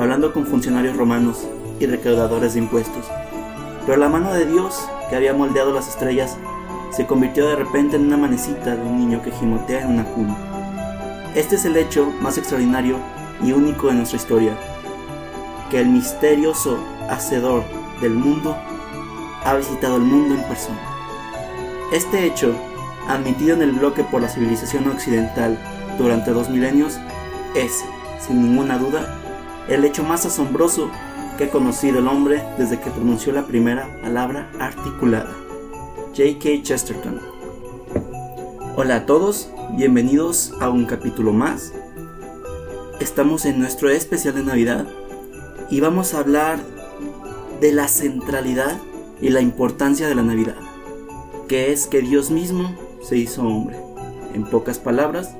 hablando con funcionarios romanos y recaudadores de impuestos. Pero la mano de Dios, que había moldeado las estrellas, se convirtió de repente en una manecita de un niño que gimotea en una cuna. Este es el hecho más extraordinario y único de nuestra historia, que el misterioso Hacedor del mundo ha visitado el mundo en persona. Este hecho, admitido en el bloque por la civilización occidental durante dos milenios, es, sin ninguna duda, el hecho más asombroso que ha conocido el hombre desde que pronunció la primera palabra articulada. J.K. Chesterton. Hola a todos, bienvenidos a un capítulo más. Estamos en nuestro especial de Navidad y vamos a hablar de la centralidad y la importancia de la Navidad, que es que Dios mismo se hizo hombre. En pocas palabras,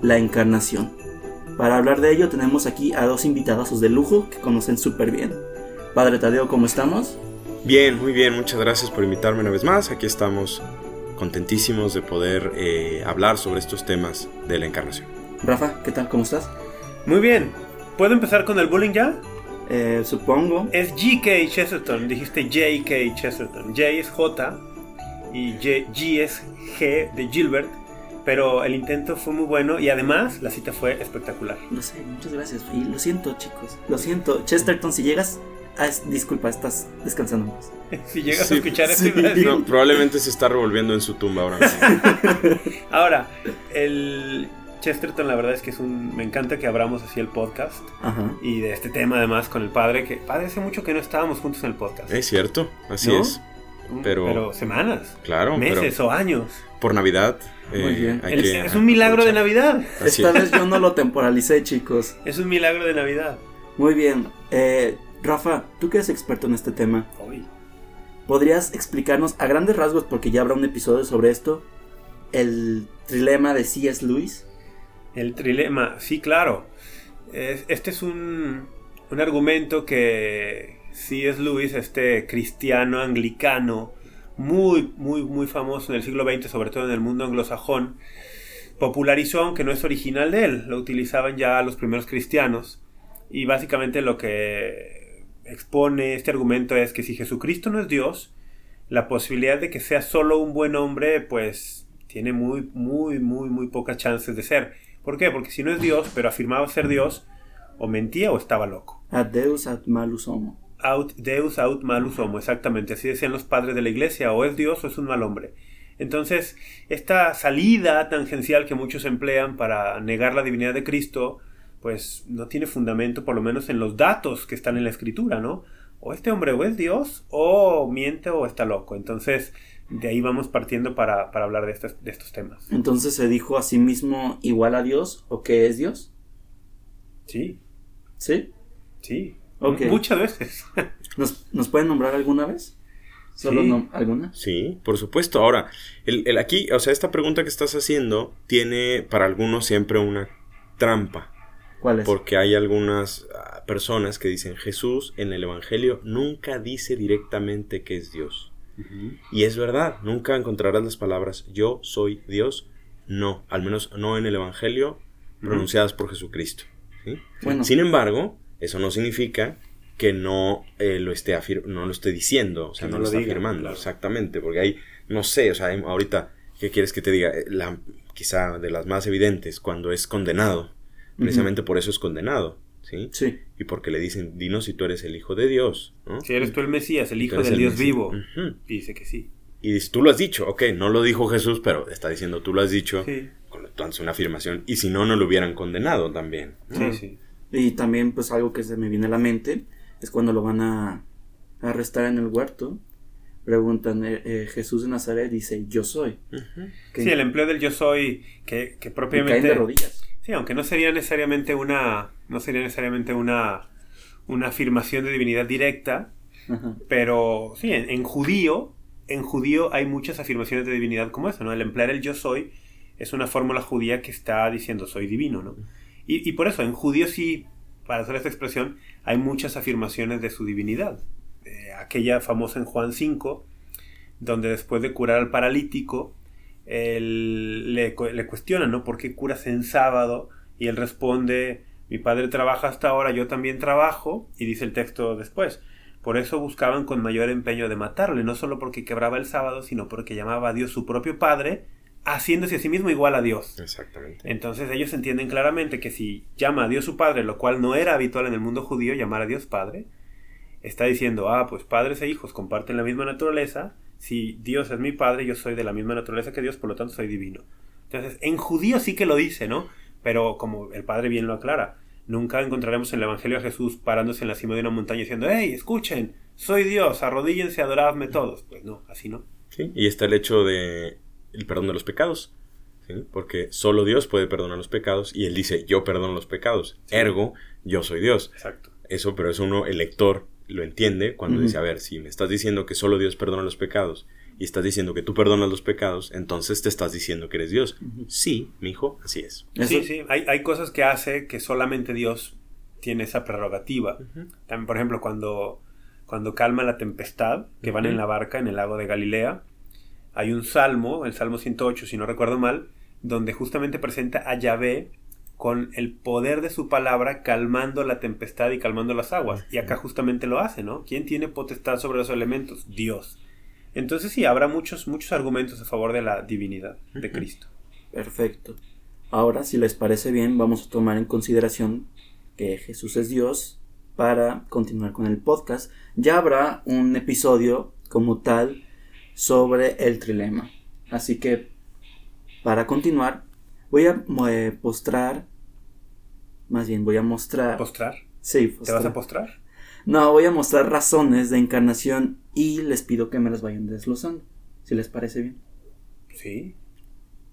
la encarnación. Para hablar de ello tenemos aquí a dos invitados de lujo que conocen súper bien. Padre Tadeo, ¿cómo estamos? Bien, muy bien, muchas gracias por invitarme una vez más. Aquí estamos contentísimos de poder eh, hablar sobre estos temas de la encarnación. Rafa, ¿qué tal? ¿Cómo estás? Muy bien. ¿Puedo empezar con el bullying ya? Eh, supongo. Es G.K. Chesterton, dijiste J.K. Chesterton. J es J y G, G es G de Gilbert. Pero el intento fue muy bueno y además la cita fue espectacular. Lo sé, muchas gracias. Y lo siento, chicos. Lo siento. Chesterton, si llegas. Ah, es- disculpa, estás descansando más. Si llegas Sí, a escuchar sí. No, probablemente se está revolviendo en su tumba ahora mismo. Ahora, el Chesterton, la verdad es que es un. Me encanta que abramos así el podcast Ajá. y de este tema además con el padre. Que padre, hace mucho que no estábamos juntos en el podcast. Es cierto, así ¿No? es. pero- semanas, Claro, pero meses o años. Por Navidad. Muy eh, bien. hay El- que es un milagro de. Navidad. Así Esta es. vez yo no lo temporalicé, chicos. Es un milagro de Navidad. Muy bien. Eh, Rafa, tú que eres experto en este tema, Hoy. ¿podrías explicarnos a grandes rasgos, porque ya habrá un episodio sobre esto, el trilema de C.S. Lewis? El trilema, sí, claro. Es- este es un, un argumento que C.S. Lewis, este cristiano anglicano, muy, muy, muy famoso en el siglo XX, sobre todo en el mundo anglosajón, popularizó, aunque no es original de él, lo utilizaban ya los primeros cristianos. Y básicamente lo que expone este argumento es que si Jesucristo no es Dios, la posibilidad de que sea solo un buen hombre, pues tiene muy, muy, muy, muy pocas chances de ser. ¿Por qué? Porque si no es Dios, pero afirmaba ser Dios, o mentía o estaba loco. Ad Deus ad malus homo. Aut Deus aut malus homo, exactamente, así decían los padres de la iglesia, o es Dios o es un mal hombre. Entonces, esta salida tangencial que muchos emplean para negar la divinidad de Cristo, pues no tiene fundamento, por lo menos en los datos que están en la escritura, ¿no? O este hombre o es Dios, o miente o está loco. Entonces, de ahí vamos partiendo para, para hablar de, estas- de estos temas. Entonces se dijo a sí mismo igual a Dios o que es Dios. Sí, ¿Sí? sí. Muchas veces. ¿Nos, nos pueden nombrar alguna vez? ¿Solo Sí. no- alguna? Sí, por supuesto. Ahora, el, el aquí, o sea, esta pregunta que estás haciendo tiene para algunos siempre una trampa. ¿Cuál es? Porque hay algunas ah, personas que dicen Jesús en el Evangelio nunca dice directamente que es Dios. Y es verdad, nunca encontrarás las palabras yo soy Dios. No, al menos no en el Evangelio pronunciadas por Jesucristo. ¿sí? Bueno, Sin embargo, eso no significa que no, eh, lo, esté afir- no lo esté diciendo, o sea, Que no, no lo lo está diga, afirmando, claro. exactamente, porque hay, no sé, o sea, hay- ahorita, ¿qué quieres que te diga? Eh, La, quizá de las más evidentes, cuando es condenado, precisamente por eso es condenado, ¿sí? sí. Y porque le dicen, dinos si tú eres el Hijo de Dios, ¿no? Si eres tú el Mesías, el Hijo del el Dios Mesías. vivo. Y dice que sí. Y dices, tú lo has dicho, ok, no lo dijo Jesús, pero está diciendo, tú lo has dicho, Sí, con entonces una afirmación, y si no, no lo hubieran condenado también. sí, sí. Y también, pues algo que se me viene a la mente es cuando lo van a arrestar en el huerto. Preguntan, eh, eh, Jesús de Nazaret dice, yo soy. Que- Sí, el empleo del yo soy, que, que propiamente... de rodillas. Sí, aunque no sería necesariamente una... No sería necesariamente una... una afirmación de divinidad directa, pero sí, en, judío, en judío hay muchas afirmaciones de divinidad como esa, ¿no? El emplear el yo soy es una fórmula judía que está diciendo soy divino, ¿no? Y, por eso, en judío sí, para hacer esta expresión, hay muchas afirmaciones de su divinidad. Eh, aquella famosa en Juan 5, donde después de curar al paralítico, él, le, le cuestiona, ¿no? ¿Por qué curas en sábado? Y él responde, mi padre trabaja hasta ahora, yo también trabajo, y dice el texto después. Por eso buscaban con mayor empeño de matarle, no solo porque quebraba el sábado, sino porque llamaba a Dios su propio Padre, haciéndose a sí mismo igual a Dios. Exactamente. Entonces ellos entienden claramente que si llama a Dios su Padre, lo cual no era habitual en el mundo judío llamar a Dios Padre, está diciendo, ah, pues padres e hijos comparten la misma naturaleza, si Dios es mi Padre, yo soy de la misma naturaleza que Dios, por lo tanto soy divino. Entonces, en judío sí que lo dice, ¿no? Pero como el Padre bien lo aclara, nunca encontraremos en el Evangelio a Jesús parándose en la cima de una montaña diciendo, hey, escuchen, soy Dios, arrodíllense, adoradme todos. Pues no, así no. Sí, y está el hecho de el perdón de los pecados. ¿sí? Porque solo Dios puede perdonar los pecados y Él dice, yo perdono los pecados. Ergo, yo soy Dios. Exacto. Eso, pero eso uno, el lector, lo entiende cuando dice, a ver, si me estás diciendo que solo Dios perdona los pecados y estás diciendo que tú perdonas los pecados, entonces te estás diciendo que eres Dios. Sí, mi hijo, así es. Sí, sí, hay, hay, cosas que hace que solamente Dios tiene esa prerrogativa. También, por ejemplo, cuando, cuando calma la tempestad, que van en la barca en el lago de Galilea, hay un salmo, el Salmo 108, si no recuerdo mal, donde justamente presenta a Yahvé con el poder de su palabra calmando la tempestad y calmando las aguas. Y acá justamente lo hace, ¿no? ¿Quién tiene potestad sobre los elementos? Dios. Entonces sí, habrá muchos, muchos argumentos a favor de la divinidad de Cristo. Perfecto. Ahora, si les parece bien, vamos a tomar en consideración que Jesús es Dios para continuar con el podcast. Ya habrá un episodio como tal sobre el trilema. Así que, para continuar, voy a eh, postrar, más bien voy a mostrar... ¿Postrar? Sí, postrar. ¿Te vas a postrar? No, voy a mostrar razones de encarnación y les pido que me las vayan desglosando, si les parece bien. Sí.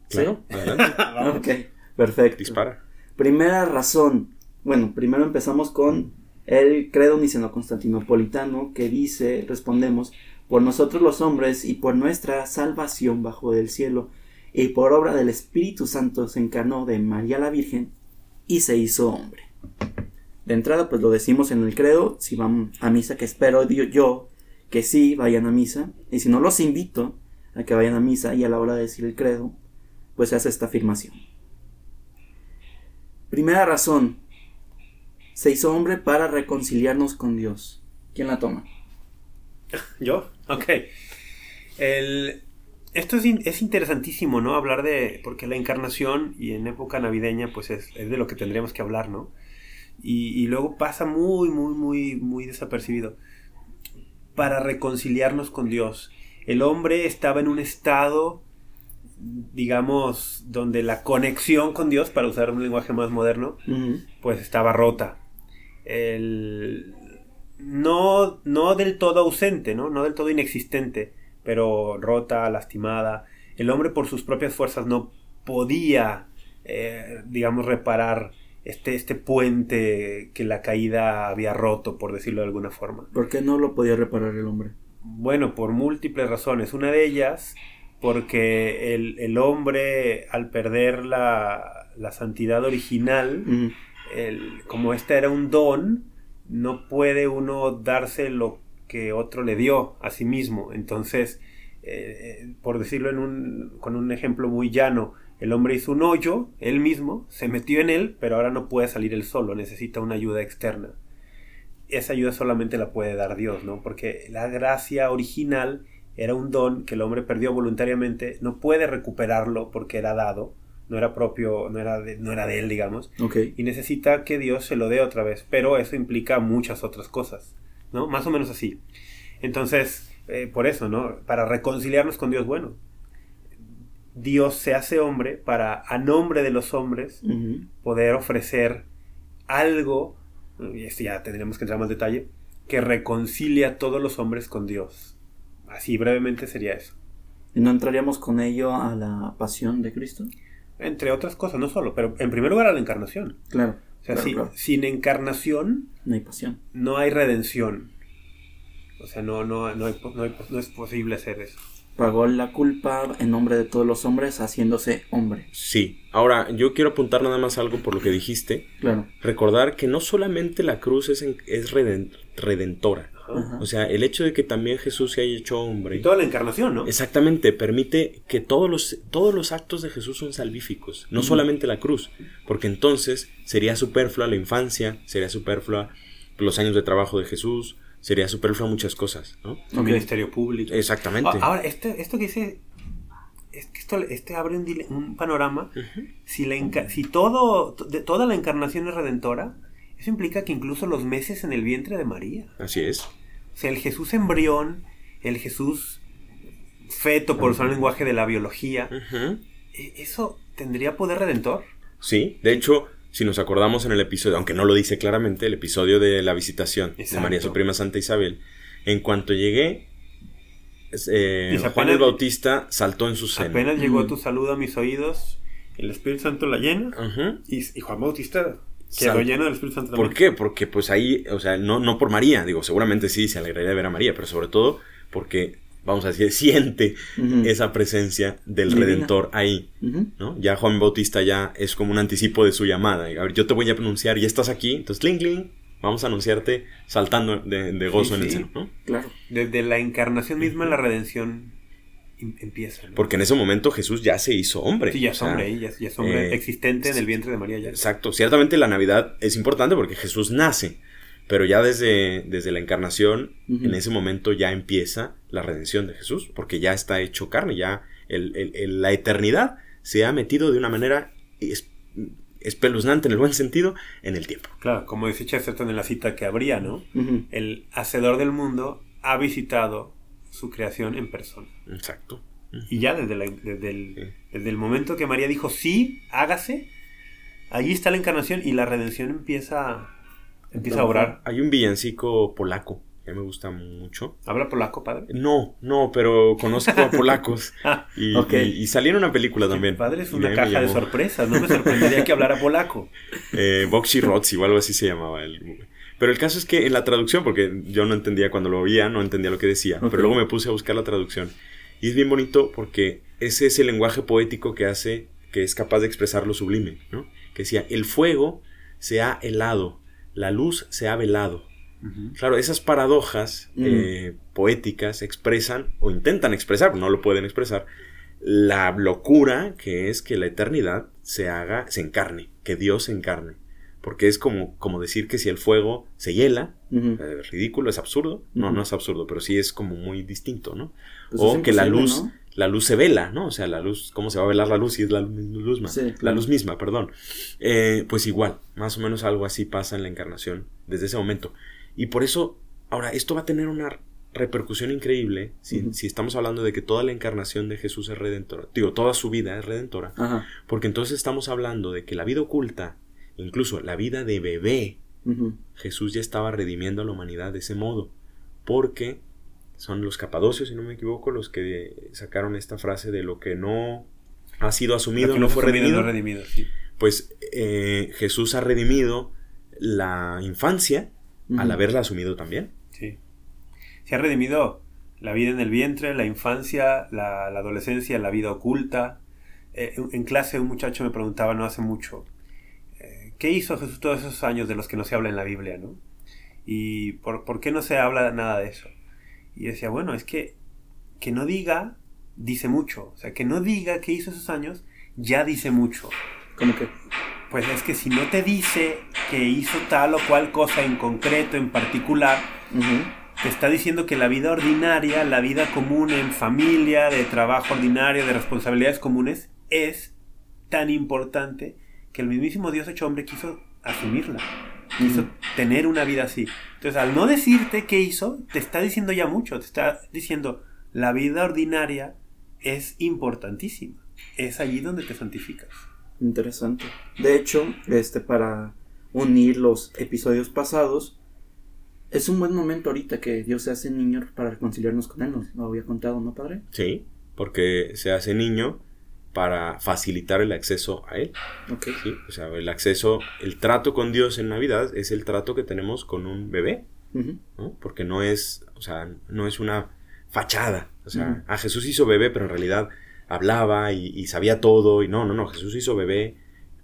Claro, ok, perfecto. Dispara. Primera razón. Bueno, primero empezamos con el credo niceno-constantinopolitano que dice, respondemos, por nosotros los hombres y por nuestra salvación bajo el cielo, y por obra del Espíritu Santo se encarnó de María la Virgen y se hizo hombre. De entrada, pues lo decimos en el credo, si van a misa, que espero yo que sí vayan a misa, y si no los invito a que vayan a misa y a la hora de decir el credo, pues se hace esta afirmación. Primera razón, se hizo hombre para reconciliarnos con Dios. ¿Quién la toma? ¿Yo? Ok. El, esto es, es, interesantísimo, ¿no? Hablar de... Porque la encarnación y en época navideña, pues es, es de lo que tendríamos que hablar, ¿no? Y, luego pasa muy, muy, muy, muy desapercibido. Para reconciliarnos con Dios. El hombre estaba en un estado, digamos, donde la conexión con Dios, para usar un lenguaje más moderno, pues estaba rota. El, no, no del todo ausente, ¿no? No del todo inexistente, pero rota, lastimada. El hombre por sus propias fuerzas no podía, eh, digamos, reparar este, este puente que la caída había roto, por decirlo de alguna forma. ¿Por qué no lo podía reparar el hombre? Bueno, por múltiples razones. Una de ellas, porque el, hombre, al perder la, la santidad original, el, como este era un don, no puede uno darse lo que otro le dio a sí mismo. Entonces, eh, por decirlo en un, con un ejemplo muy llano, el hombre hizo un hoyo, él mismo, se metió en él, pero ahora no puede salir él solo, necesita una ayuda externa. Esa ayuda solamente la puede dar Dios, ¿no? Porque la gracia original era un don que el hombre perdió voluntariamente, no puede recuperarlo porque era dado, no era propio, no era de, no era de él, digamos, y necesita que Dios se lo dé otra vez, pero eso implica muchas otras cosas, ¿no? Más o menos así. Entonces, eh, por eso, ¿no? Para reconciliarnos con Dios, bueno, Dios se hace hombre para, a nombre de los hombres, poder ofrecer algo, y esto ya tendríamos que entrar más detalle, que reconcilia a todos los hombres con Dios. Así brevemente sería eso. ¿Y no entraríamos con ello a la pasión de Cristo? Entre otras cosas, no solo, pero en primer lugar a la encarnación. Claro. O sea, Claro, si- claro. sin encarnación No hay pasión. no hay redención. O sea, no, no, no, hay no hay no es posible hacer eso. Pagó la culpa en nombre de todos los hombres haciéndose hombre. Sí. Ahora, yo quiero apuntar nada más algo por lo que dijiste. Claro. Recordar que no solamente la cruz es, en- es reden- redentora. Ajá. O sea, el hecho de que también Jesús se haya hecho hombre. Y toda la encarnación, ¿no? Exactamente, permite que todos los, todos los actos de Jesús son salvíficos, no solamente la cruz, porque entonces sería superflua la infancia, sería superflua los años de trabajo de Jesús, sería superflua muchas cosas, ¿no? Ministerio público. Exactamente. Ah, Ahora, este, esto que dice. Es que esto este abre un, un panorama. Si, la si todo, to- de- toda la encarnación es redentora, eso implica que incluso los meses en el vientre de María. Así es. O sea, el Jesús embrión, el Jesús feto, por usar el lenguaje de la biología, e- ¿eso tendría poder redentor? Sí, de hecho, si nos acordamos en el episodio, aunque no lo dice claramente, el episodio de la visitación de. María su prima Santa Isabel, en cuanto llegué, eh, Juan apenas- el Bautista saltó en su seno. Apenas llegó Mm. tu saludo a mis oídos, el Espíritu Santo la llena, y Juan Bautista quedó Sal- lleno del Espíritu Santo ¿Por qué? Porque pues ahí, o sea, no, no por María, digo, seguramente sí se alegraría de ver a María, pero sobre todo porque, vamos a decir, siente esa presencia del Divina. Redentor ahí. ¿no? Ya Juan Bautista ya es como un anticipo de su llamada. A ver, yo te voy a pronunciar, ya estás aquí, entonces, cling, cling, vamos a anunciarte saltando de, de gozo Sí, en el seno, ¿no? Claro. Desde la encarnación misma la redención empieza. ¿no? Porque en ese momento Jesús ya se hizo hombre. Sí, ya es hombre, ya, es- ya es hombre eh, existente en el vientre de María ya. Exacto, ciertamente la Navidad es importante porque Jesús nace, pero ya desde, desde la encarnación, en ese momento ya empieza la redención de Jesús, porque ya está hecho carne, ya el- el- el- la eternidad se ha metido de una manera es- espeluznante en el buen sentido en el tiempo. Claro, como dice Chesterton en la cita que habría, ¿no? El hacedor del mundo ha visitado su creación en persona. Exacto. Y ya desde, la- desde, el, Sí. desde el momento que María dijo sí, hágase, allí está la encarnación y la redención empieza, empieza a obrar. Hay un villancico polaco que me gusta mucho. ¿Habla polaco, padre? No, no, pero conozco a polacos Ah, y, Ok. y, y salí en una película también. padre es una caja de sorpresas, no me sorprendería que hablara polaco. Eh, Boxy Rotsy o algo así se llamaba el Pero el caso es que en la traducción, porque yo no entendía cuando lo oía, no entendía lo que decía, pero luego me puse a buscar la traducción. Y es bien bonito porque ese es el lenguaje poético que hace, que es capaz de expresar lo sublime, ¿no? Que decía, el fuego se ha helado, la luz se ha velado. Claro, esas paradojas Mm. eh, poéticas expresan, o intentan expresar, no lo pueden expresar, la locura que es que la eternidad se haga, se encarne, que Dios se encarne. Porque es como, como decir que si el fuego se hiela, eh, ridículo, es absurdo. No, no es absurdo, pero sí es como muy distinto, ¿no? Pues o que la luz, ¿no? la luz se vela, ¿no? O sea, la luz, ¿cómo se va a velar la luz si es la luz misma? Sí, La luz misma, perdón. Eh, pues igual, más o menos algo así pasa en la encarnación desde ese momento. Y por eso, ahora, esto va a tener una repercusión increíble si, si estamos hablando de que toda la encarnación de Jesús es redentora. Digo, toda su vida es redentora. Ajá. Porque entonces estamos hablando de que la vida oculta, incluso la vida de bebé. Jesús ya estaba redimiendo a la humanidad de ese modo. Porque son los capadocios, si no me equivoco, los que sacaron esta frase de lo que no ha sido asumido, Lo que no fue redimido, redimido. no redimido, sí. Pues eh, Jesús ha redimido la infancia al haberla asumido también. Sí. Se ha redimido la vida en el vientre, la infancia, la, la adolescencia, la vida oculta. Eh, en- clase un muchacho me preguntaba no hace mucho, ¿qué hizo Jesús todos esos años de los que no se habla en la Biblia? ¿no? ¿Y por, por qué no se habla nada de eso? Y decía, bueno, es que que no diga, dice mucho. O sea, que no diga qué hizo esos años, ya dice mucho. Como que. Pues es que si no te dice que hizo tal o cual cosa en concreto, en particular, te está diciendo que la vida ordinaria, la vida común en familia, de trabajo ordinario, de responsabilidades comunes, es tan importante que el mismísimo Dios hecho hombre quiso asumirla, quiso tener una vida así. Entonces, al no decirte qué hizo, te está diciendo ya mucho, te está diciendo, la vida ordinaria es importantísima, es allí donde te santificas. Interesante. De hecho, este, para unir los episodios pasados, es un buen momento ahorita que Dios se hace niño para reconciliarnos con Él. Nos lo había contado, ¿no, padre? Sí, porque se hace niño para facilitar el acceso a Él. Ok. ¿sí? O sea, el acceso, el trato con Dios en Navidad es el trato que tenemos con un bebé. ¿no? Porque no es, o sea, no es una fachada. O sea, a Jesús hizo bebé, pero en realidad hablaba y, y sabía todo. Y no, no, no, Jesús hizo bebé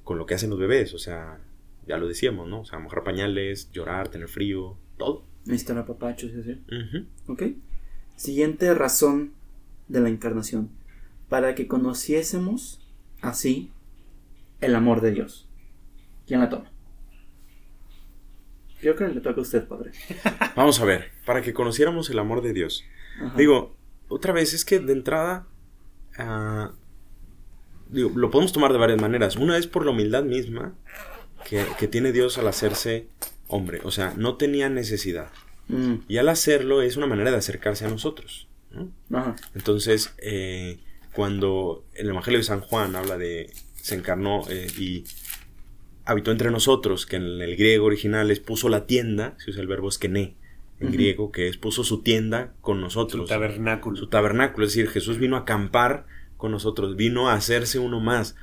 con lo que hacen los bebés. O sea, ya lo decíamos, ¿no? O sea, mojar pañales, llorar, tener frío, todo. Necesitan apapachos y así. Ujú. Ok. Siguiente razón de la encarnación. Para que conociésemos así el amor de Dios. ¿Quién la toma? Creo que le toca a usted, padre. Vamos a ver, para que conociéramos el amor de Dios. Ajá. Digo, otra vez, es que de entrada, ah, digo, lo podemos tomar de varias maneras. Una es por la humildad misma que, que tiene Dios al hacerse hombre. O sea, no tenía necesidad. Mm, Y al hacerlo es una manera de acercarse a nosotros. ¿no? ajá. Entonces, eh, cuando el Evangelio de San Juan habla de se encarnó eh, y habitó entre nosotros, que en el griego original es puso la tienda, se usa el verbo eskené en griego, que es puso su tienda con Su nosotros. tabernáculo. Su tabernáculo, es decir, Jesús vino a acampar con nosotros, vino a hacerse uno más,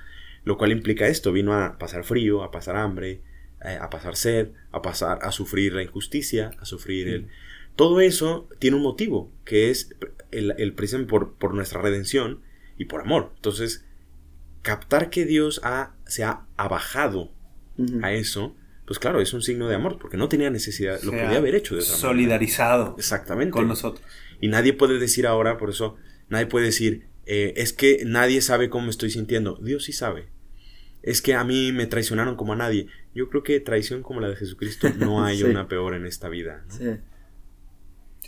lo cual implica esto, vino a pasar frío, a pasar hambre, eh, a pasar sed, a pasar a sufrir la injusticia, a sufrir el... Todo eso tiene un motivo, que es el, el por, por nuestra redención y por amor. Entonces, captar que Dios ha, se ha abajado a eso, pues claro, es un signo de amor, porque no tenía necesidad, lo podía haber hecho de otra manera. Solidarizado Exactamente. con nosotros. Y nadie puede decir ahora, por eso, nadie puede decir, eh, es que nadie sabe cómo me estoy sintiendo. Dios sí sabe. Es que a mí me traicionaron como a nadie. Yo creo que traición como la de Jesucristo no hay Sí. una peor en esta vida. ¿no? Sí.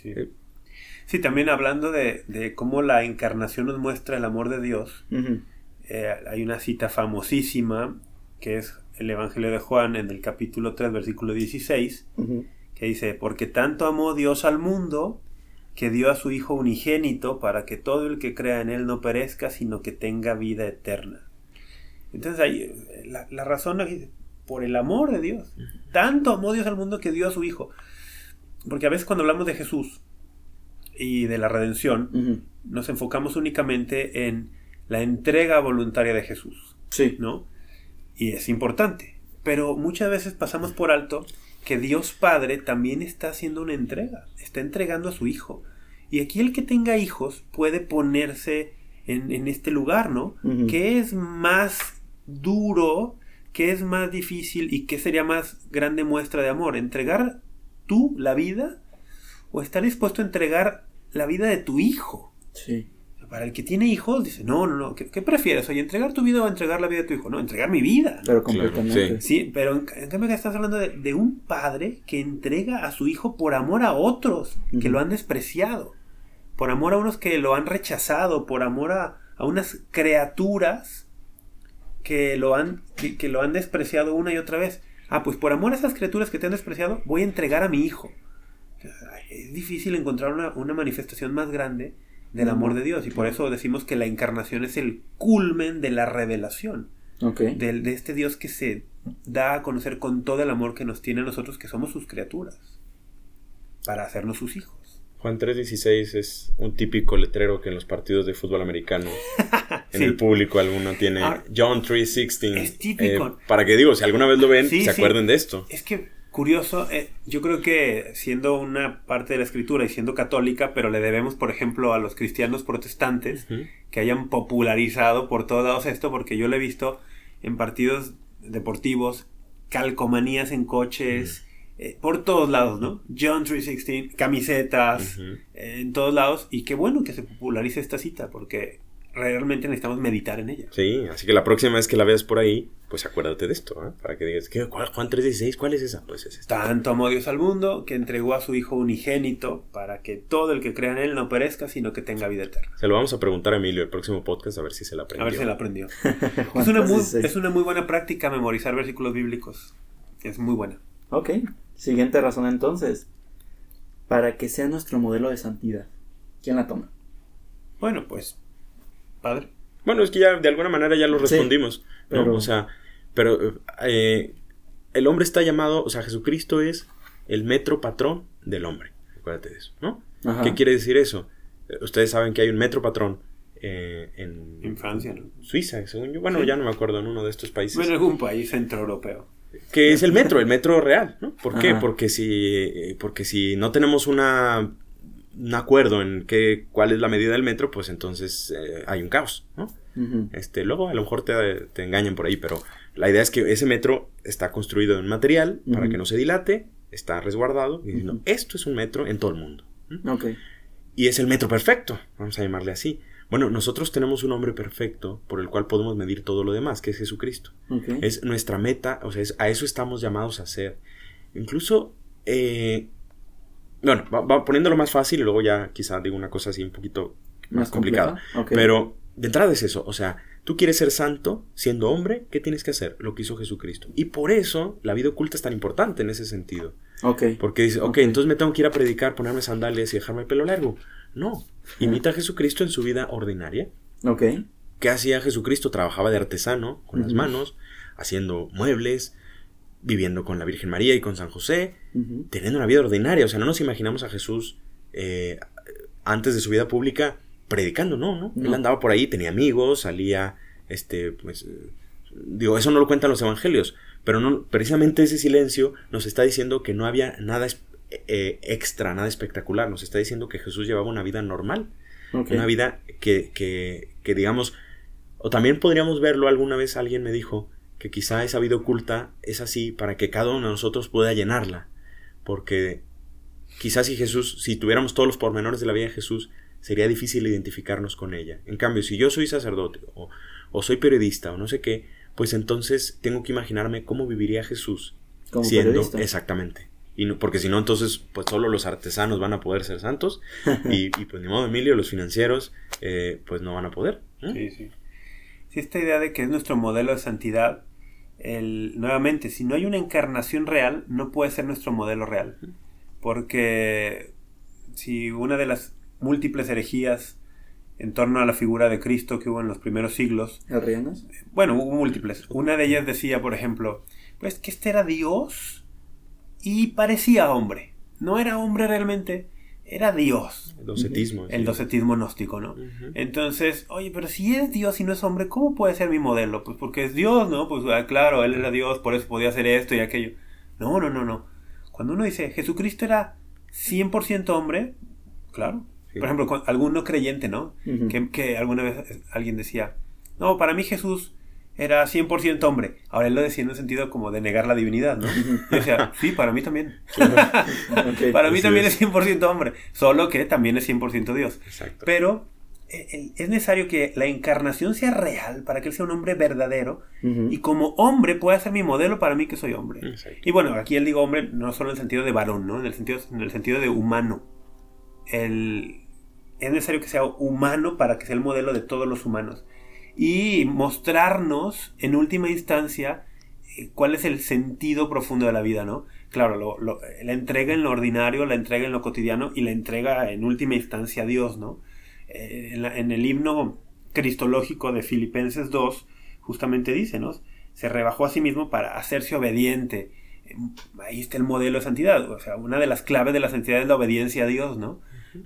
Sí. Eh. Sí, también hablando de, de cómo la encarnación nos muestra el amor de Dios, eh, hay una cita famosísima que es el Evangelio de Juan en el capítulo 3, versículo 16, Ujú. que dice, porque tanto amó Dios al mundo que dio a su Hijo unigénito para que todo el que crea en Él no perezca, sino que tenga vida eterna. Entonces ahí, eh, la, la razón aquí, por el amor de Dios. Tanto amó Dios al mundo que dio a su Hijo. Porque a veces cuando hablamos de Jesús y de la redención, nos enfocamos únicamente en la entrega voluntaria de Jesús. Sí. ¿no? Y es importante. Pero muchas veces pasamos por alto que Dios Padre también está haciendo una entrega, está entregando a su Hijo. Y aquí el que tenga hijos puede ponerse en, en este lugar, ¿no? Ujú. ¿Qué es más duro? ¿Qué es más difícil? ¿Y qué sería más grande muestra de amor? ¿Entregar tú la vida? ¿O estar dispuesto a entregar la vida de tu hijo? Sí. Para el que tiene hijos, dice, no, no, no, ¿qué, qué prefieres? Oye, ¿entregar tu vida o entregar la vida de tu hijo? No, entregar mi vida. Pero Claro, completamente. Sí, pero en, en cambio que estás hablando de, de un padre que entrega a su hijo por amor a otros que lo han despreciado, por amor a unos que lo han rechazado, por amor a, a unas criaturas que lo, han, que, que lo han despreciado una y otra vez. Ah, pues por amor a esas criaturas que te han despreciado, voy a entregar a mi hijo. Es difícil encontrar una, una manifestación más grande del amor de Dios y por eso decimos que la encarnación es el culmen de la revelación Ok. del- de, este Dios que se da a conocer con todo el amor que nos tiene a nosotros, que somos sus criaturas, para hacernos sus hijos. Juan 3.16 es un típico letrero que en los partidos de fútbol americano, en Sí. el público alguno tiene Ah, John 3.16. es típico. eh, para que digo, si alguna vez lo ven, Sí, se sí. acuerden de esto. Es que, curioso, eh, yo creo que siendo una parte de la escritura y siendo católica, pero le debemos, por ejemplo, a los cristianos protestantes, que hayan popularizado por todos lados esto, porque yo lo he visto en partidos deportivos, calcomanías en coches, eh, por todos lados, ¿no? John 316, camisetas, eh, en todos lados, y qué bueno que se popularice esta cita, porque realmente necesitamos meditar en ella. Sí, así que la próxima vez que la veas por ahí, pues acuérdate de esto, ¿eh? Para que digas, ¿qué? ¿Cuál- Juan 3.16, ¿cuál es esa? Pues es esta. Tanto amó Dios al mundo que entregó a su Hijo unigénito para que todo el que crea en Él no perezca, sino que tenga vida eterna. Se lo vamos a preguntar a Emilio el próximo podcast a ver si se la aprendió. A ver si la aprendió. Es una, muy, 3:16. es una muy buena práctica memorizar versículos bíblicos. Es muy buena. Ok. Siguiente razón entonces. Para que sea nuestro modelo de santidad. ¿Quién la toma? Bueno, pues, padre. Bueno, es que ya de alguna manera ya lo Sí, respondimos, ¿no? pero- O sea, pero eh, el hombre está llamado, o sea, Jesucristo es el metro patrón del hombre. Acuérdate de eso, ¿no? Ajá. ¿Qué quiere decir eso? Ustedes saben que hay un metro patrón eh, en, En Francia, ¿no? Suiza, según yo. Bueno, Sí. ya no me acuerdo, en uno de estos países. Bueno, en algún país centroeuropeo. que es el metro, el metro real, ¿no? ¿Por qué? Porque si, porque si no tenemos una, un acuerdo en qué, cuál es la medida del metro, pues entonces eh, hay un caos. Este, luego a lo mejor te, te engañan por ahí, pero la idea es que ese metro está construido de un material para que no se dilate, está resguardado, y diciendo, esto es un metro en todo el mundo. ¿m? Ok. Y es el metro perfecto, vamos a llamarle así. Bueno, nosotros tenemos un hombre perfecto por el cual podemos medir todo lo demás, que es Jesucristo. Es nuestra meta, o sea, es- a eso estamos llamados a hacer. Incluso, eh, bueno, va, va poniéndolo más fácil y luego ya quizá digo una cosa así un poquito más, Más complicada. Pero de entrada es eso, o sea, tú quieres ser santo siendo hombre, ¿qué tienes que hacer? Lo que hizo Jesucristo. Y por eso la vida oculta es tan importante en ese sentido. Porque dices, ok, Ok. entonces me tengo que ir a predicar, ponerme sandalias y dejarme el pelo largo. No, imita a Jesucristo en su vida ordinaria. Ok. ¿Qué hacía Jesucristo? Trabajaba de artesano con las manos, haciendo muebles, viviendo con la Virgen María y con San José, teniendo una vida ordinaria. O sea, no nos imaginamos a Jesús eh, antes de su vida pública predicando, no, ¿no? Él andaba por ahí, tenía amigos, salía, este, pues, eh, digo, eso no lo cuentan los evangelios, pero no, precisamente ese silencio nos está diciendo que no había nada eh, extra, nada espectacular, nos está diciendo que Jesús llevaba una vida normal, una vida que, que, que digamos, o también podríamos verlo, alguna vez alguien me dijo que quizá esa vida oculta es así para que cada uno de nosotros pueda llenarla, porque quizás si Jesús, si tuviéramos todos los pormenores de la vida de Jesús, sería difícil identificarnos con ella. En cambio, si yo soy sacerdote o, o soy periodista o no sé qué, pues entonces tengo que imaginarme cómo viviría Jesús Como siendo periodista. exactamente. Y no- porque si no, entonces, pues solo los artesanos van a poder ser santos. y, y, pues ni modo, Emilio, los financieros, eh, pues no van a poder. ¿eh? Sí, sí. Sí, esta idea de que es nuestro modelo de santidad, el, nuevamente, si no hay una encarnación real, no puede ser nuestro modelo real. Porque si una de las múltiples herejías en torno a la figura de Cristo que hubo en los primeros siglos, ¿Arrianas? bueno, hubo múltiples. Una de ellas decía, por ejemplo, pues que este era Dios y parecía hombre. No era hombre realmente, era Dios. El docetismo. El sí. docetismo gnóstico, ¿no? Entonces, oye, pero si es Dios y no es hombre, ¿cómo puede ser mi modelo? Pues porque es Dios, ¿no? Pues ah, claro, él era Dios, por eso podía hacer esto y aquello. No, no, no, no. Cuando uno dice Jesucristo era 100% hombre, claro. Sí. Por ejemplo, con algún no creyente, ¿no? Que, que alguna vez alguien decía, no, para mí Jesús era 100% hombre. Ahora él lo decía en un sentido como de negar la divinidad, ¿no? Yo decía, sí, para mí también. Para mí también es. es 100% hombre, solo que también es 100% Dios. Exacto. Pero eh, es necesario que la encarnación sea real para que él sea un hombre verdadero y como hombre pueda ser mi modelo para mí que soy hombre. Exacto. Y bueno, aquí él digo hombre no solo en el sentido de varón, ¿no? En el sentido, en el sentido de humano. El, es necesario que sea humano para que sea el modelo de todos los humanos. Y mostrarnos, en última instancia, eh, cuál es el sentido profundo de la vida, ¿no? Claro, lo- lo- la entrega en lo ordinario, la entrega en lo cotidiano y la entrega en última instancia a Dios, ¿no? Eh, en, la- en el himno cristológico de Filipenses 2, justamente dice, ¿no? Se rebajó a sí mismo para hacerse obediente. Eh, Ahí está el modelo de santidad. O sea, una de las claves de la santidad es la obediencia a Dios, ¿no?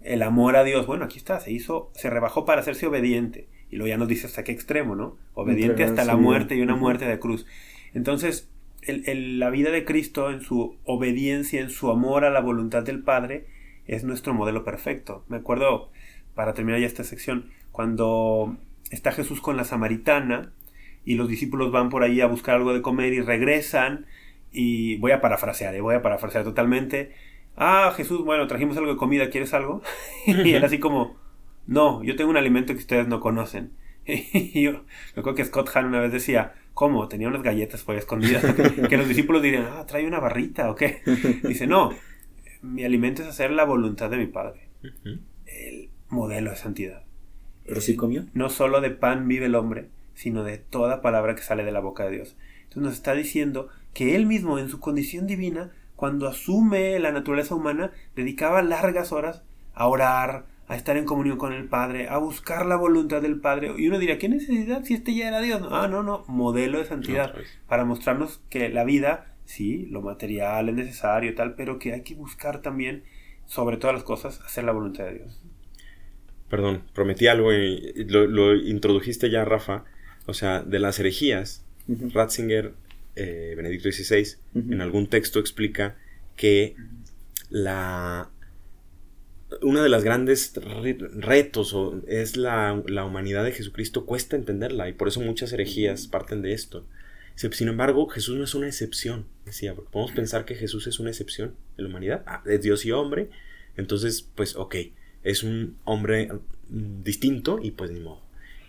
El amor a Dios. Bueno, aquí está, se hizo, se rebajó para hacerse obediente. Y luego ya nos dice hasta qué extremo, ¿no? Obediente hasta la muerte y una muerte de cruz. Entonces, el- el- la vida de Cristo en su obediencia, en su amor a la voluntad del Padre, es nuestro modelo perfecto. Me acuerdo, para terminar ya esta sección, cuando está Jesús con la samaritana y los discípulos van por ahí a buscar algo de comer y regresan y voy a parafrasear, ¿eh? voy a parafrasear totalmente. Ah, Jesús, bueno, trajimos algo de comida, ¿quieres algo? y él así como, no, yo tengo un alimento que ustedes no conocen. Y yo me acuerdo que Scott Hahn una vez decía, ¿cómo? Tenía unas galletas por ahí escondidas. que, los discípulos dirían, ah, trae una barrita o qué. Dice, no, mi alimento es hacer la voluntad de mi Padre. El modelo de santidad. ¿Pero sí comió? No solo de pan vive el hombre, sino de toda palabra que sale de la boca de Dios. Entonces nos está diciendo que él mismo, en su condición divina, cuando asume la naturaleza humana, dedicaba largas horas a orar, a estar en comunión con el Padre, a buscar la voluntad del Padre. Y uno dirá, ¿qué necesidad si este ya era Dios? Ah, no, no, modelo de santidad, vez. para mostrarnos que la vida, sí, lo material es necesario, tal, pero que hay que buscar también, sobre todas las cosas, hacer la voluntad de Dios. perdón, prometí algo y lo, lo introdujiste ya, Rafa. O sea, de las herejías, Ratzinger, eh, Benedicto XVI, en algún texto explica que la una de las grandes retos es la, la, humanidad de Jesucristo cuesta entenderla y por eso muchas herejías parten de esto. Sin embargo, Jesús no es una excepción, decía, porque podemos pensar que Jesús es una excepción de la humanidad, ah, es Dios y hombre, entonces, pues, ok, es un hombre mm, distinto y pues ni modo.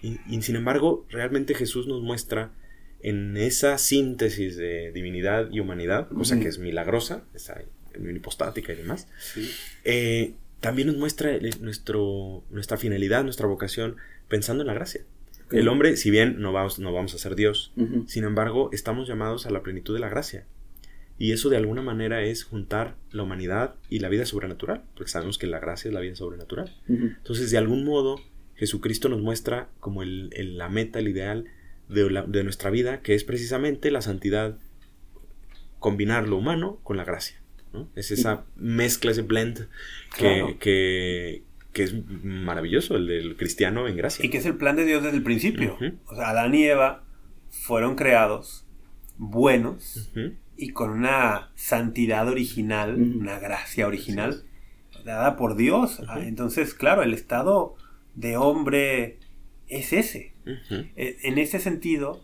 Y, sin embargo, realmente Jesús nos muestra en esa síntesis de divinidad y humanidad, cosa que es milagrosa, esa hipostática y demás, eh, también nos muestra nuestro, nuestra finalidad, nuestra vocación, pensando en la gracia. El hombre, si bien no vamos, no vamos a ser Dios, sin embargo, estamos llamados a la plenitud de la gracia. Y eso de alguna manera es juntar la humanidad y la vida sobrenatural, porque sabemos que la gracia es la vida sobrenatural. Entonces, de algún modo, Jesucristo nos muestra como el, la meta, el ideal de, de, nuestra vida, que es precisamente la santidad, combinar lo humano con la gracia. Es esa mezcla, ese blend que, que, es maravilloso, el del cristiano en gracia. Y que es el plan de Dios desde el principio. O sea, Adán y Eva fueron creados buenos y con una santidad original, una gracia original dada por Dios. Ah, entonces, claro, el estado de hombre es ese. E, en ese sentido,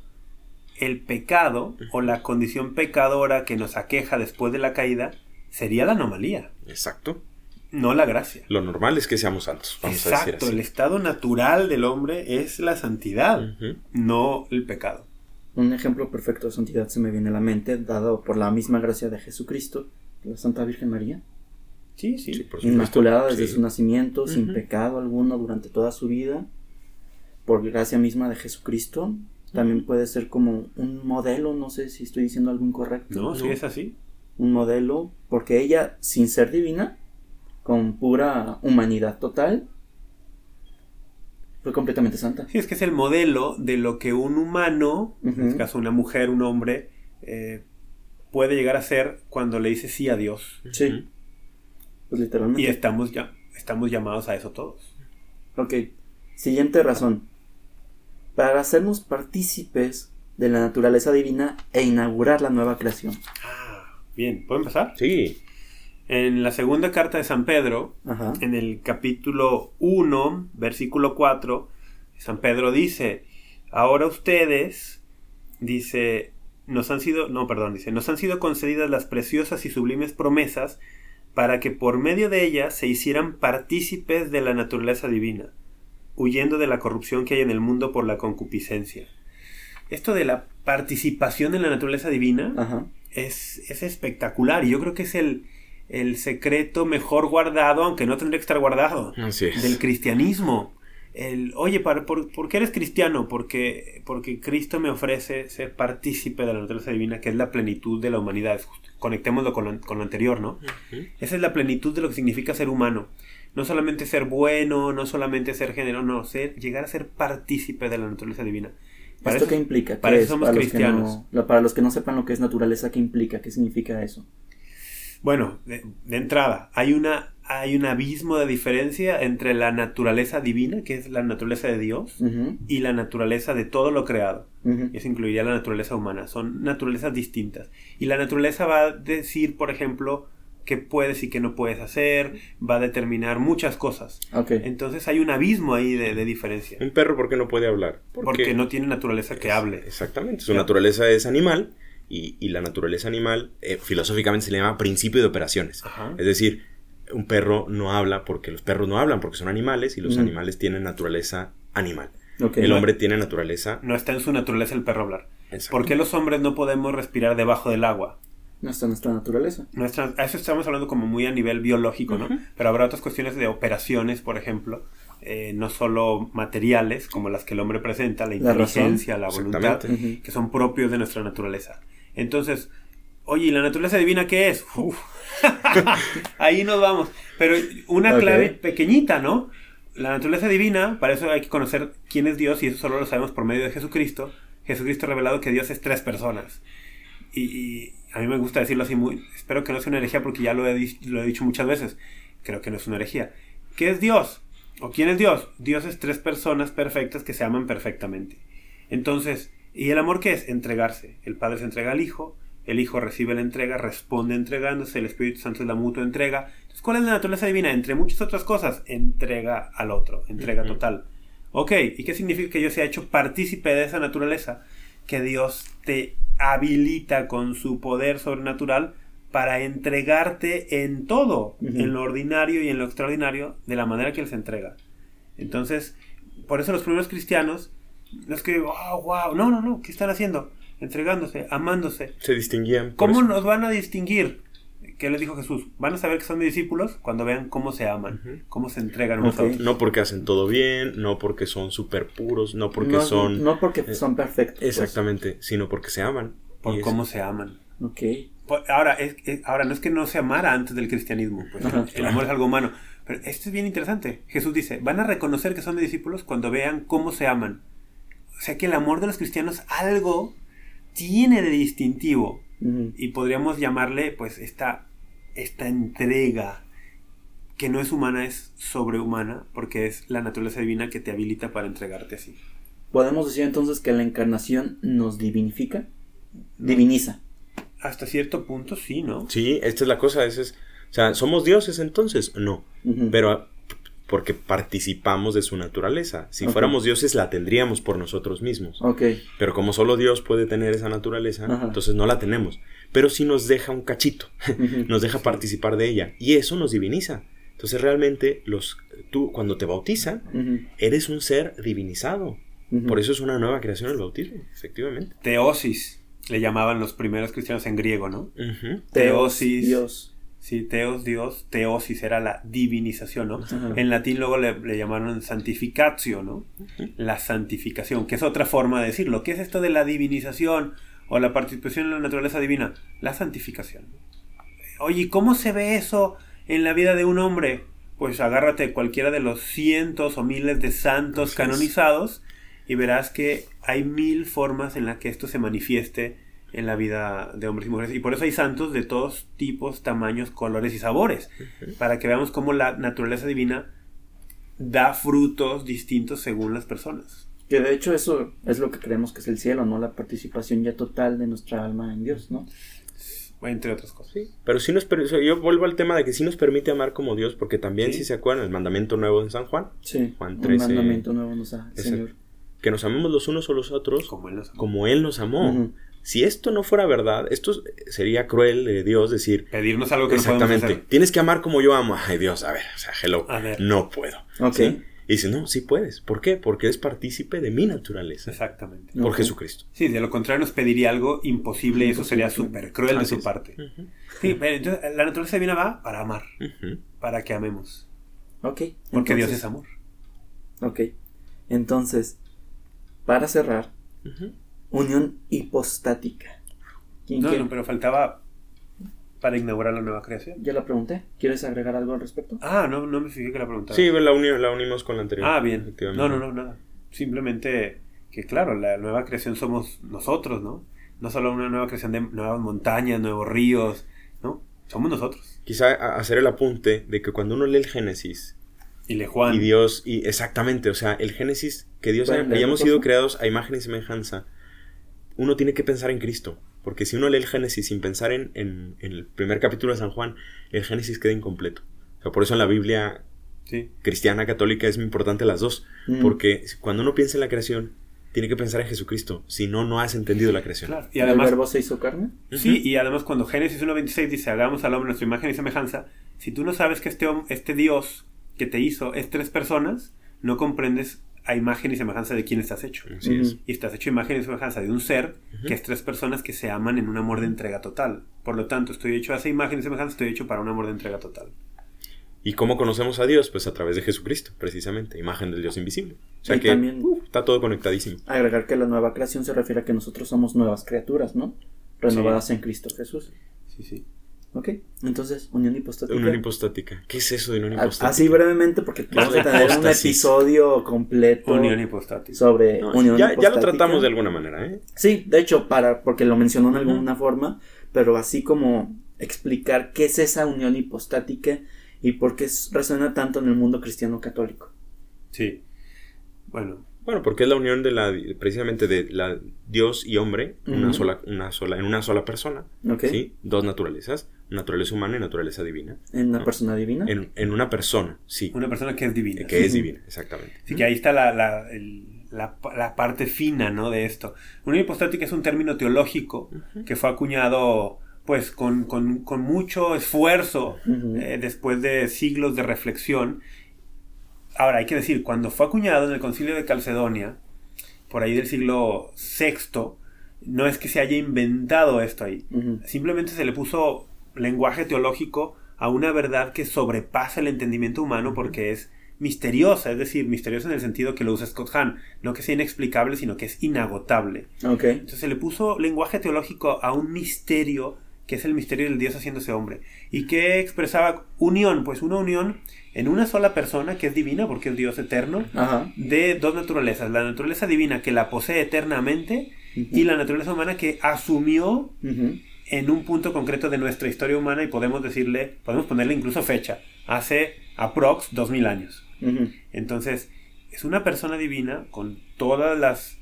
el pecado o la condición pecadora que nos aqueja después de la caída sería la anomalía. Exacto. No la gracia. Lo normal es que seamos santos. Vamos Exacto, el estado natural del hombre es la santidad, no el pecado. Un ejemplo perfecto de santidad se me viene a la mente, dado por la misma gracia de Jesucristo, la Santa Virgen María. Sí, sí. Inmaculada desde su nacimiento, sin pecado alguno durante toda su vida, por gracia misma de Jesucristo. También puede ser como un modelo, no sé si estoy diciendo algo incorrecto. No, sí es así un modelo, porque ella, sin ser divina, con pura humanidad total, fue completamente santa. Sí, es que es el modelo de lo que un humano, en este caso una mujer, un hombre, eh, puede llegar a ser cuando le dice sí a Dios. Sí. Pues literalmente. Y estamos, ya, estamos llamados a eso todos. Ok. Siguiente razón. Para hacernos partícipes de la naturaleza divina e inaugurar la nueva creación. Ah, Bien, ¿puedo empezar? Sí. En la segunda carta de San Pedro, en el capítulo 1, versículo 4, San Pedro dice, ahora ustedes, dice, nos han sido, no, perdón, dice, nos han sido concedidas las preciosas y sublimes promesas para que por medio de ellas se hicieran partícipes de la naturaleza divina, huyendo de la corrupción que hay en el mundo por la concupiscencia. Esto de la participación en la naturaleza divina Ajá es, espectacular y yo creo que es el, el secreto mejor guardado, aunque no tendría que estar guardado, del cristianismo. El, oye, ¿por, ¿por, qué eres cristiano? Porque, porque Cristo me ofrece ser partícipe de la naturaleza divina, que es la plenitud de la humanidad. Conectémoslo con lo, con lo anterior, ¿no? Esa es la plenitud de lo que significa ser humano. No solamente ser bueno, no solamente ser género, no, ser, llegar a ser partícipe de la naturaleza divina. ¿Esto qué implica? para eso somos cristianos. para los que no sepan lo que es naturaleza, ¿qué implica? ¿Qué significa eso? Bueno, de, entrada, hay, una, hay un abismo de diferencia entre la naturaleza divina, que es la naturaleza de Dios, y la naturaleza de todo lo creado. Eso incluiría la naturaleza humana. Son naturalezas distintas. Y la naturaleza va a decir, por ejemplo, qué puedes y qué no puedes hacer, va a determinar muchas cosas. Entonces hay un abismo ahí de, diferencia. Un perro, ¿por qué no puede hablar? Porque, no tiene naturaleza que hable. Exactamente, su naturaleza es animal y, la naturaleza animal eh, filosóficamente se le llama principio de operaciones. Es decir, un perro no habla porque los perros no hablan porque son animales y los animales tienen naturaleza animal. El hombre tiene naturaleza... No está en su naturaleza el perro hablar. ¿Por qué los hombres no podemos respirar debajo del agua? No está nuestra naturaleza. Nuestra, a eso estamos hablando como muy a nivel biológico, ¿no? Pero habrá otras cuestiones de operaciones, por ejemplo, eh, no solo materiales, como las que el hombre presenta, la inteligencia, la, voluntad, que son propios de nuestra naturaleza. Entonces, oye, ¿y la naturaleza divina qué es? Ahí nos vamos. Pero una clave pequeñita, ¿no? La naturaleza divina, para eso hay que conocer quién es Dios, y eso solo lo sabemos por medio de Jesucristo. Jesucristo ha revelado que Dios es tres personas. y, a mí me gusta decirlo así muy, espero que no sea una herejía porque ya lo he, lo he dicho muchas veces, creo que no es una herejía. ¿Qué es Dios? ¿O quién es Dios? Dios es tres personas perfectas que se aman perfectamente. Entonces, ¿y el amor qué es? Entregarse. El Padre se entrega al Hijo, el Hijo recibe la entrega, responde entregándose, el Espíritu Santo es la mutua entrega. Entonces, ¿cuál es la naturaleza divina? Entre muchas otras cosas, entrega al otro, entrega total. Ok, ¿y qué significa que yo sea hecho partícipe de esa naturaleza? Que Dios te habilita con su poder sobrenatural para entregarte en todo, en lo ordinario y en lo extraordinario, de la manera que Él se entrega. Entonces, por eso los primeros cristianos, no es que, wow, wow, no, no, no, ¿qué están haciendo? Entregándose, amándose. Se distinguían. ¿Cómo eso. nos van a distinguir? ¿Qué les dijo Jesús? Van a saber que son mis discípulos cuando vean cómo se aman, cómo se entregan unos a Ok. otros. No porque hacen todo bien, no porque son súper puros, no porque no, son... no porque eh, son perfectos. pues. Exactamente, sino porque se aman. Por Y es- cómo se aman. Ok. Ahora, es, es- ahora, no es que no se amara antes del cristianismo, pues, Ajá, el amor es algo humano. Pero esto es bien interesante. Jesús dice, van a reconocer que son mis discípulos cuando vean cómo se aman. O sea que el amor de los cristianos algo tiene de distintivo. Y podríamos llamarle, pues, esta, esta entrega que no es humana, es sobrehumana, porque es la naturaleza divina que te habilita para entregarte así. Podemos decir entonces que la encarnación nos divinifica, diviniza. Hasta cierto punto sí, ¿no? Sí, esta es la cosa, ese es... O sea, ¿somos dioses entonces? No, pero porque participamos de su naturaleza. Si fuéramos dioses la tendríamos por nosotros mismos. Pero como solo Dios puede tener esa naturaleza, Ajá. entonces no la tenemos. Pero sí nos deja un cachito, nos deja participar de ella. Y eso nos diviniza. Entonces realmente los, tú cuando te bautizan, Ujú. eres un ser divinizado. Por eso es una nueva creación el bautismo, efectivamente. Teosis, le llamaban los primeros cristianos en griego, ¿no? Teosis. Dios. Sí, teos, Dios, teosis era la divinización, ¿no? En latín luego le, le llamaron santificatio, ¿no? La santificación, que es otra forma de decirlo. ¿Qué es esto de la divinización o la participación en la naturaleza divina? La santificación. Oye, ¿y ¿cómo se ve eso en la vida de un hombre? Pues agárrate cualquiera de los cientos o miles de santos canonizados y verás que hay mil formas en las que esto se manifieste en la vida de hombres y mujeres. Y por eso hay santos de todos tipos, tamaños, colores y sabores. Para que veamos cómo la naturaleza divina da frutos distintos según las personas. Que de hecho eso es lo que creemos que es el cielo, ¿no? La participación ya total de nuestra alma en Dios, ¿no? Entre otras cosas. Pero sí nos yo vuelvo al tema de que sí nos permite amar como Dios, porque también Sí. si se acuerdan el mandamiento nuevo en San Juan, Sí. Juan Un 13. mandamiento nuevo nos da el. Señor. que nos amemos los unos a los otros Como él nos amó. como Él nos amó. Ujú. Si esto no fuera verdad, esto sería cruel de Dios decir, Pedirnos algo que no podemos exactamente, hacer. tienes que amar como yo amo. Ay Dios, a ver, o sea, hello, A ver. no puedo. Ok. ¿Sí? Y dice, no, sí puedes. ¿Por qué? Porque eres partícipe de mi naturaleza. Exactamente. Por. Jesucristo. Sí, de lo contrario nos pediría algo imposible y eso sería súper cruel de su es. parte. Sí, pero entonces la naturaleza divina va para amar, para que amemos. Ok. Porque Dios es amor. Ok. Entonces, para cerrar, Ujú. Unión hipostática. ¿Quién No, quiere? no, pero faltaba para inaugurar la nueva creación. Ya la pregunté. ¿Quieres agregar algo al respecto? Ah, no, no me fijé que la preguntaba. Sí, la, uni- la unimos con la anterior. Ah, bien. No, no, no, nada. Simplemente que, claro, la nueva creación somos nosotros, ¿no? No solo una nueva creación de nuevas montañas, nuevos ríos, ¿no? Somos nosotros. Quizá hacer el apunte de que cuando uno lee el Génesis Y le Juan. y Dios, y exactamente, o sea, el Génesis, que Dios Bueno, haya- hayamos sido creados a imagen y semejanza, uno tiene que pensar en Cristo. Porque si uno lee el Génesis sin pensar en, en- en el primer capítulo de San Juan, el Génesis queda incompleto. O sea, por eso en la Biblia Sí. cristiana, católica, es muy importante las dos. Mm. Porque cuando uno piensa en la creación, tiene que pensar en Jesucristo. Si no, no has entendido la creación. Claro. Y ¿El además, verbo se hizo carne? sí, y además cuando Génesis 1.26 dice, hagamos al hombre nuestra imagen y semejanza, si tú no sabes que este, este Dios que te hizo es tres personas, no comprendes a imagen y semejanza de quién estás hecho. Así es. Ujú. Y estás hecho imagen y semejanza de un ser que es tres personas que se aman en un amor de entrega total. Por lo tanto, estoy hecho a esa imagen y semejanza, estoy hecho para un amor de entrega total. ¿Y cómo conocemos a Dios? Pues a través de Jesucristo, precisamente, imagen del Dios invisible. O sea Y que también- uf, está todo conectadísimo. Agregar que la nueva creación se refiere a que nosotros somos nuevas criaturas, ¿no? Renovadas en Cristo Jesús. Sí, sí. Ok. Entonces, unión hipostática. Unión hipostática. ¿Qué es eso de unión A- hipostática? Así brevemente, porque vamos a tener un episodio completo Unión hipostática. sobre No, unión ya, ya lo hipostática. tratamos de alguna manera, ¿eh? Sí, de hecho, para, porque lo mencionó en Ujú. alguna forma, pero así como explicar qué es esa unión hipostática y por qué es- resuena tanto en el mundo cristiano católico. Sí. Bueno. Bueno, porque es la unión de la, precisamente de la Dios y hombre, una sola, una sola, en una sola persona. ¿sí? Dos naturalezas, naturaleza humana y naturaleza divina. ¿En una persona divina? En, una persona, sí. Una persona que es divina. Que es divina, exactamente. Sí, que ahí está la, la, la, parte fina, ¿no? De esto. Unión hipostática es un término teológico que fue acuñado pues con, con, con mucho esfuerzo eh, después de siglos de reflexión Ahora, hay que decir, cuando fue acuñado en el concilio de Calcedonia, por ahí del siglo VI, no es que se haya inventado esto ahí. Simplemente se le puso lenguaje teológico a una verdad que sobrepasa el entendimiento humano porque es misteriosa, es decir, misteriosa en el sentido que lo usa Scott Hahn, no que sea inexplicable, sino que es inagotable. Entonces se le puso lenguaje teológico a un misterio que es el misterio del Dios haciéndose hombre. ¿Y que expresaba? Unión, pues una unión en una sola persona que es divina, porque es Dios eterno, de dos naturalezas. La naturaleza divina que la posee eternamente y la naturaleza humana que asumió en un punto concreto de nuestra historia humana y podemos decirle, podemos ponerle incluso fecha, hace aprox dos mil años. Entonces, es una persona divina con todas las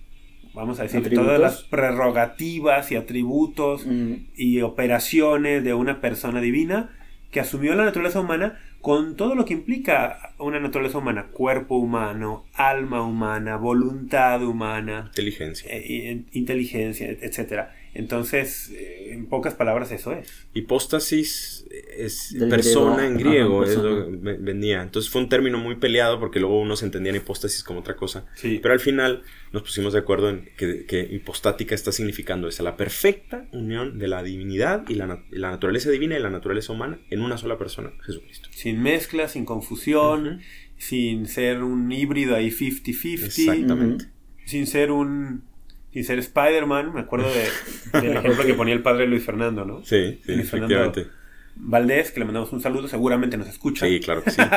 vamos a decir, todas las prerrogativas y atributos y operaciones de una persona divina que asumió la naturaleza humana con todo lo que implica una naturaleza humana, cuerpo humano, alma humana, voluntad humana, inteligencia, eh, inteligencia, etcétera. Entonces, eh, en pocas palabras, eso es. Hipóstasis es persona en griego, es lo que venía. Entonces fue un término muy peleado porque luego uno se entendía en hipóstasis como otra cosa. Pero al final nos pusimos de acuerdo en que, hipostática está significando esa, la perfecta unión de la divinidad y la, naturaleza divina y la naturaleza humana en una sola persona, Jesucristo. Sin mezcla, sin confusión, sin ser un híbrido ahí 50-50. Exactamente. Sin ser un y ser Spider-Man, me acuerdo de, del ejemplo que ponía el padre Luis Fernando, ¿no? Sí, sí, efectivamente. Valdés, que le mandamos un saludo, seguramente nos escucha. Sí, claro que sí.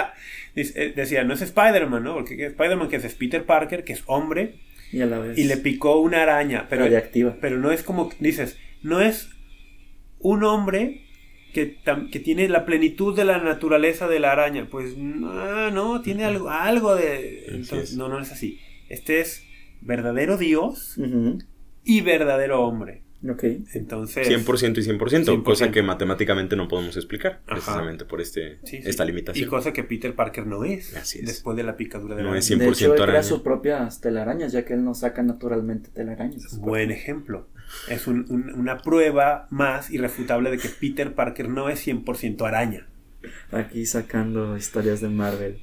Eh, decía, no es Spider-Man, ¿no? Porque Spider-Man que es Peter Parker, que es hombre, y, a la vez y le picó una araña, pero, radiactiva. pero no es como, dices, no es un hombre que, que, tiene la plenitud de la naturaleza de la araña. Pues no, no tiene algo, algo de... Entonces, no, no es así. Este es verdadero Dios y verdadero hombre. Ok. Entonces. 100% y 100%, cosa que matemáticamente no podemos explicar, precisamente por este, esta limitación. Y cosa que Peter Parker no es. Después de la picadura de la No es 100% de hecho, él crea sus propias telarañas, ya que él no saca naturalmente telarañas. Buen ejemplo. Es una prueba más irrefutable de que Peter Parker no es 100% araña. Aquí sacando historias de Marvel.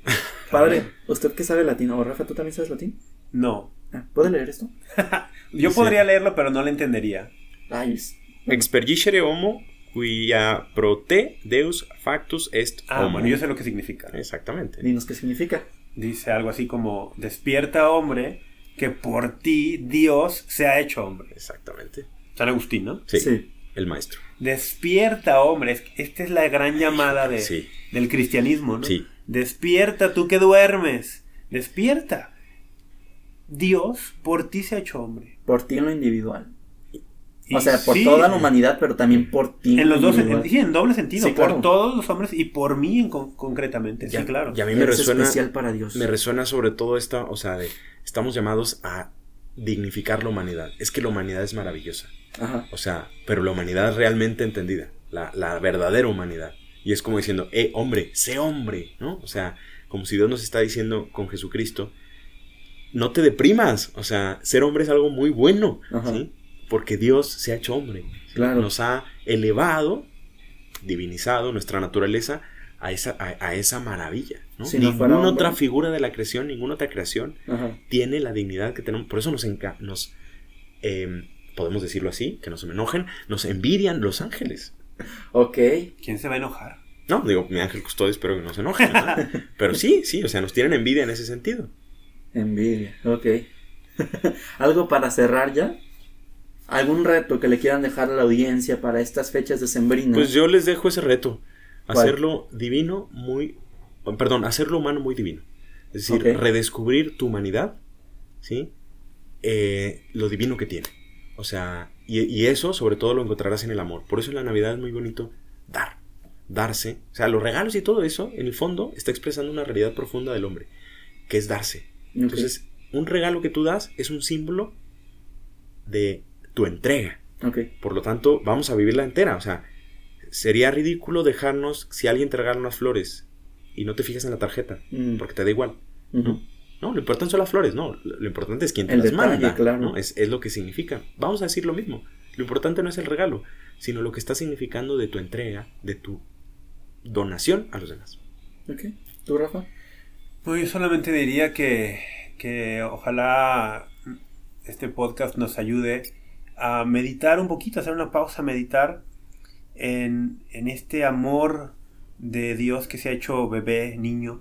Padre, ¿usted qué sabe latín? ¿O Rafa, tú también sabes latín? No. Ah, ¿Puede leer esto? Yo podría leerlo, pero no lo entendería. Ay, Expergicere homo cuya prote deus factus est ah, bueno, yo sé lo que significa. Exactamente. Dinos qué significa. Dice algo así como, despierta hombre, que por ti Dios se ha hecho hombre. Exactamente. San Agustín, ¿no? Sí. El maestro. Despierta hombre. Esta es la gran llamada de, del cristianismo, ¿no? Sí. Despierta tú que duermes. Despierta. Dios por ti se ha hecho hombre. Por ti en lo individual. o sea, por toda la humanidad, pero también por ti. En los dos, en, sí, en doble sentido. por todos los hombres y por mí en concretamente. sí, claro. Y a mí me resuena. especial para Dios. Me resuena sobre todo esta, o sea, de, estamos llamados a dignificar la humanidad. Es que la humanidad es maravillosa. Ajá. O sea, pero la humanidad realmente entendida. La, la verdadera humanidad. Y es como diciendo, eh, hombre, sé hombre, ¿no? O sea, como si Dios nos está diciendo con Jesucristo no te deprimas. O sea, ser hombre es algo muy bueno, ¿sí? Porque Dios se ha hecho hombre. Nos ha elevado, divinizado nuestra naturaleza a esa, a, esa maravilla. ¿no? ninguna otra figura de la creación, ninguna otra creación tiene la dignidad que tenemos. Por eso nos, nos em, podemos decirlo así, que nos enojen, nos envidian los ángeles. Ok. ¿Quién se va a enojar? No, digo, mi ángel custodio espero que no se enoje. Pero sí, sí, o sea, nos tienen envidia en ese sentido. Envidia, ok. ¿Algo para cerrar ya? ¿Algún reto que le quieran dejar a la audiencia para estas fechas de sembrina? Pues yo les dejo ese reto. Hacerlo divino muy... Perdón, hacerlo humano muy divino. Es decir, redescubrir tu humanidad, ¿sí? Eh, lo divino que tiene. O sea, y, y, eso sobre todo lo encontrarás en el amor. Por eso en la Navidad es muy bonito dar, darse. O sea, los regalos y todo eso, en el fondo, está expresando una realidad profunda del hombre que es darse. Entonces, un regalo que tú das es un símbolo de tu entrega. Por lo tanto, vamos a vivirla entera. O sea, sería ridículo dejarnos si alguien te regala unas flores y no te fijas en la tarjeta, mm. porque te da igual. ¿no? lo importante son las flores, no. Lo importante es quien te las manda. Claro. Es, es, lo que significa. Vamos a decir lo mismo. Lo importante no es el regalo, sino lo que está significando de tu entrega, de tu donación a los demás. Ok. ¿Tú, Rafa? Pues yo solamente diría que, que ojalá este podcast nos ayude a meditar un poquito, hacer una pausa, meditar en, en este amor de Dios que se ha hecho bebé, niño,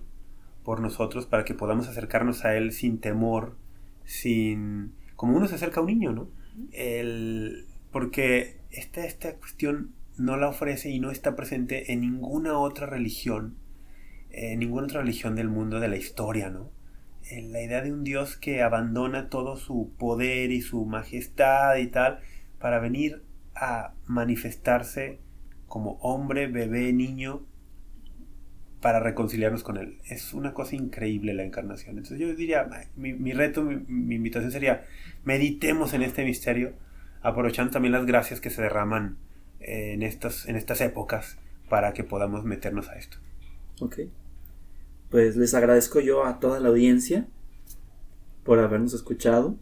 por nosotros, para que podamos acercarnos a Él sin temor, sin... como uno se acerca a un niño, ¿no? El, porque esta, esta cuestión no la ofrece y no está presente en ninguna otra religión, en ninguna otra religión del mundo, de la historia, ¿no? En la idea de un Dios que abandona todo su poder y su majestad y tal para venir a manifestarse como hombre, bebé, niño, para reconciliarnos con Él. Es una cosa increíble la encarnación. Entonces yo diría, mi, reto, mi, invitación sería, meditemos en este misterio, aprovechando también las gracias que se derraman en, estas, en estas épocas para que podamos meternos a esto. Ok. Pues les agradezco yo a toda la audiencia por habernos escuchado.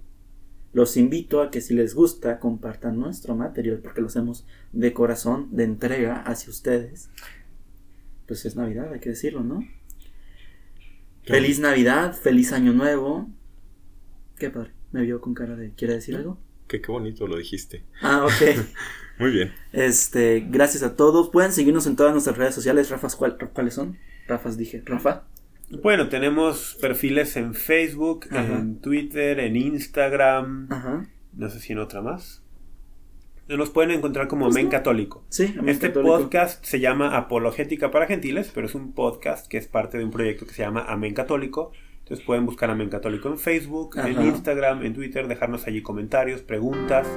Los invito a que si les gusta compartan nuestro material porque lo hacemos de corazón, de entrega hacia ustedes. Pues es Navidad, hay que decirlo, ¿no? Feliz Navidad, feliz Año Nuevo. Qué padre, me vio con cara de ¿quiere decir algo? Que qué bonito lo dijiste. Ah, ok. Muy bien. Este, gracias a todos. Pueden seguirnos en todas nuestras redes sociales. Rafas, ¿cuáles son? Rafas dije. Rafa. Bueno, tenemos perfiles en Facebook, en Twitter, en Instagram. No sé si en otra más. Nos pueden encontrar como pues Amén Católico. Sí, Este podcast se llama Apologética para Gentiles, pero es un podcast que es parte de un proyecto que se llama Amén Católico. Entonces pueden buscar Amén Católico en Facebook, en Instagram, en Twitter, dejarnos allí comentarios, preguntas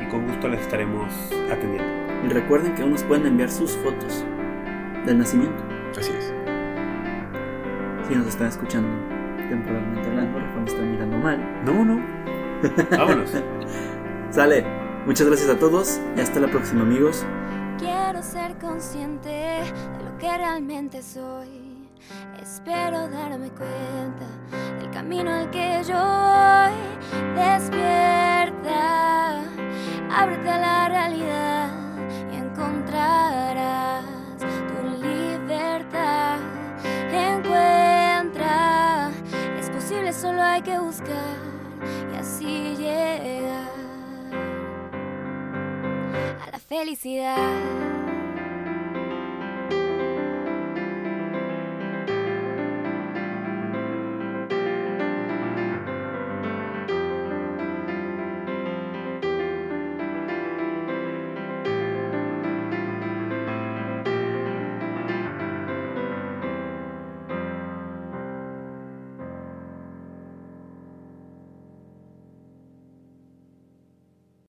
y con gusto les estaremos atendiendo. Y recuerden que aún nos pueden enviar sus fotos del nacimiento. Así es. Si nos están escuchando temporalmente hablando, Rafa me está mirando mal. No, no. Vámonos. Sale. Muchas gracias a todos y hasta la próxima, amigos. Quiero ser consciente de lo que realmente soy. Espero darme cuenta del camino al que yo voy. Despierta, ábrete a la realidad y encontrarás solo hay que buscar y así llegar a la felicidad.